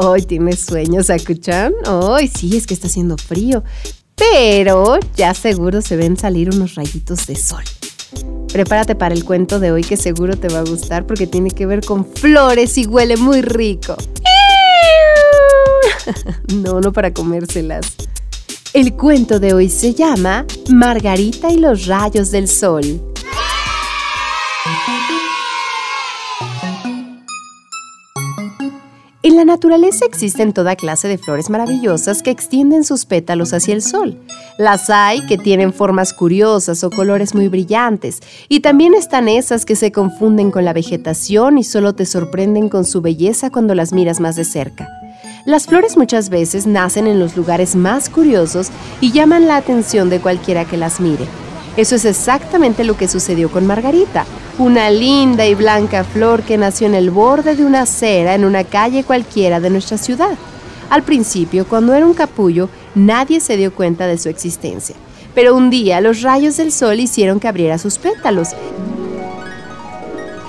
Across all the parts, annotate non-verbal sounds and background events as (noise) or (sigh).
Hoy tienes sueños, Sakuchan. Hoy sí, es que está haciendo frío. Pero ya seguro se ven salir unos rayitos de sol. Prepárate para el cuento de hoy que seguro te va a gustar porque tiene que ver con flores y huele muy rico. (laughs) no, no para comérselas. El cuento de hoy se llama Margarita y los rayos del sol. En la naturaleza existen toda clase de flores maravillosas que extienden sus pétalos hacia el sol. Las hay que tienen formas curiosas o colores muy brillantes, y también están esas que se confunden con la vegetación y solo te sorprenden con su belleza cuando las miras más de cerca. Las flores muchas veces nacen en los lugares más curiosos y llaman la atención de cualquiera que las mire. Eso es exactamente lo que sucedió con Margarita, una linda y blanca flor que nació en el borde de una acera en una calle cualquiera de nuestra ciudad. Al principio, cuando era un capullo, nadie se dio cuenta de su existencia. Pero un día los rayos del sol hicieron que abriera sus pétalos.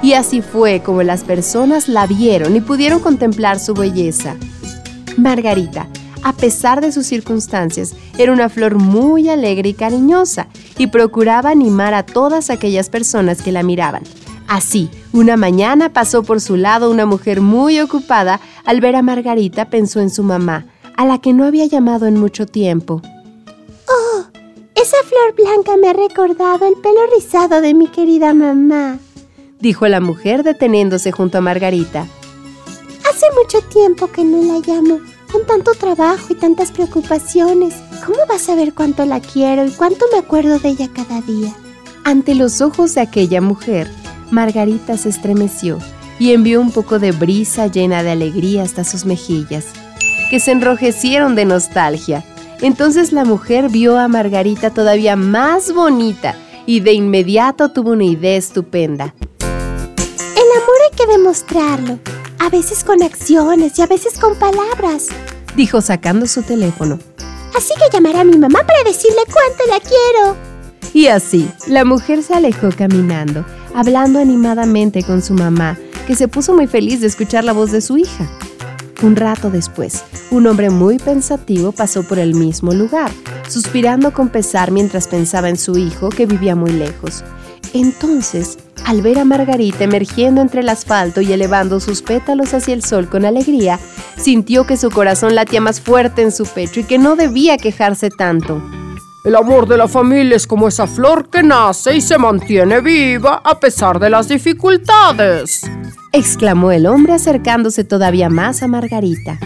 Y así fue como las personas la vieron y pudieron contemplar su belleza. Margarita, a pesar de sus circunstancias, era una flor muy alegre y cariñosa y procuraba animar a todas aquellas personas que la miraban. Así, una mañana pasó por su lado una mujer muy ocupada. Al ver a Margarita pensó en su mamá, a la que no había llamado en mucho tiempo. ¡Oh! Esa flor blanca me ha recordado el pelo rizado de mi querida mamá, dijo la mujer deteniéndose junto a Margarita. Hace mucho tiempo que no la llamo. Con tanto trabajo y tantas preocupaciones, ¿cómo vas a ver cuánto la quiero y cuánto me acuerdo de ella cada día? Ante los ojos de aquella mujer, Margarita se estremeció y envió un poco de brisa llena de alegría hasta sus mejillas, que se enrojecieron de nostalgia. Entonces la mujer vio a Margarita todavía más bonita y de inmediato tuvo una idea estupenda. El amor hay que demostrarlo a veces con acciones y a veces con palabras, dijo sacando su teléfono. Así que llamaré a mi mamá para decirle cuánto la quiero. Y así, la mujer se alejó caminando, hablando animadamente con su mamá, que se puso muy feliz de escuchar la voz de su hija. Un rato después, un hombre muy pensativo pasó por el mismo lugar, suspirando con pesar mientras pensaba en su hijo que vivía muy lejos. Entonces, al ver a Margarita emergiendo entre el asfalto y elevando sus pétalos hacia el sol con alegría, sintió que su corazón latía más fuerte en su pecho y que no debía quejarse tanto. El amor de la familia es como esa flor que nace y se mantiene viva a pesar de las dificultades, exclamó el hombre acercándose todavía más a Margarita.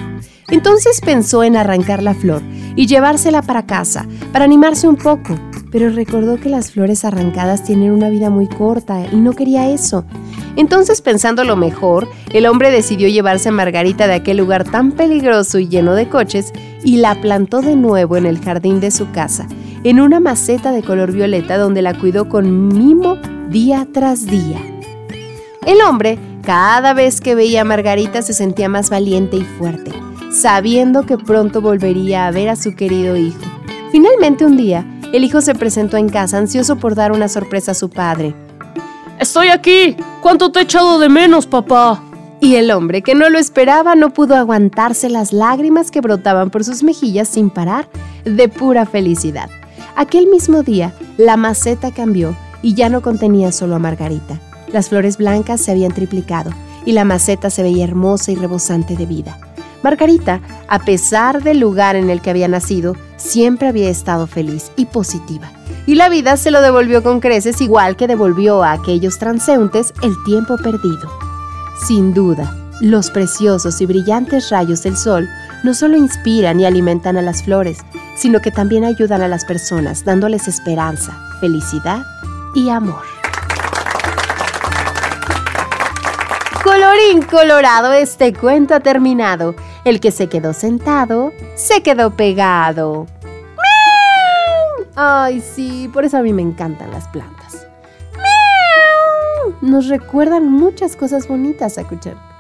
Entonces pensó en arrancar la flor y llevársela para casa, para animarse un poco, pero recordó que las flores arrancadas tienen una vida muy corta y no quería eso. Entonces, pensando lo mejor, el hombre decidió llevarse a Margarita de aquel lugar tan peligroso y lleno de coches y la plantó de nuevo en el jardín de su casa, en una maceta de color violeta donde la cuidó con mimo día tras día. El hombre, cada vez que veía a Margarita, se sentía más valiente y fuerte, sabiendo que pronto volvería a ver a su querido hijo. Finalmente un día, el hijo se presentó en casa ansioso por dar una sorpresa a su padre. Estoy aquí. ¿Cuánto te he echado de menos, papá? Y el hombre, que no lo esperaba, no pudo aguantarse las lágrimas que brotaban por sus mejillas sin parar, de pura felicidad. Aquel mismo día, la maceta cambió y ya no contenía solo a Margarita. Las flores blancas se habían triplicado y la maceta se veía hermosa y rebosante de vida. Margarita, a pesar del lugar en el que había nacido, siempre había estado feliz y positiva. Y la vida se lo devolvió con creces igual que devolvió a aquellos transeúntes el tiempo perdido. Sin duda, los preciosos y brillantes rayos del sol no solo inspiran y alimentan a las flores, sino que también ayudan a las personas dándoles esperanza, felicidad y amor. colorín colorado, este cuento ha terminado. El que se quedó sentado, se quedó pegado. Ay, sí, por eso a mí me encantan las plantas. Nos recuerdan muchas cosas bonitas, escuchar.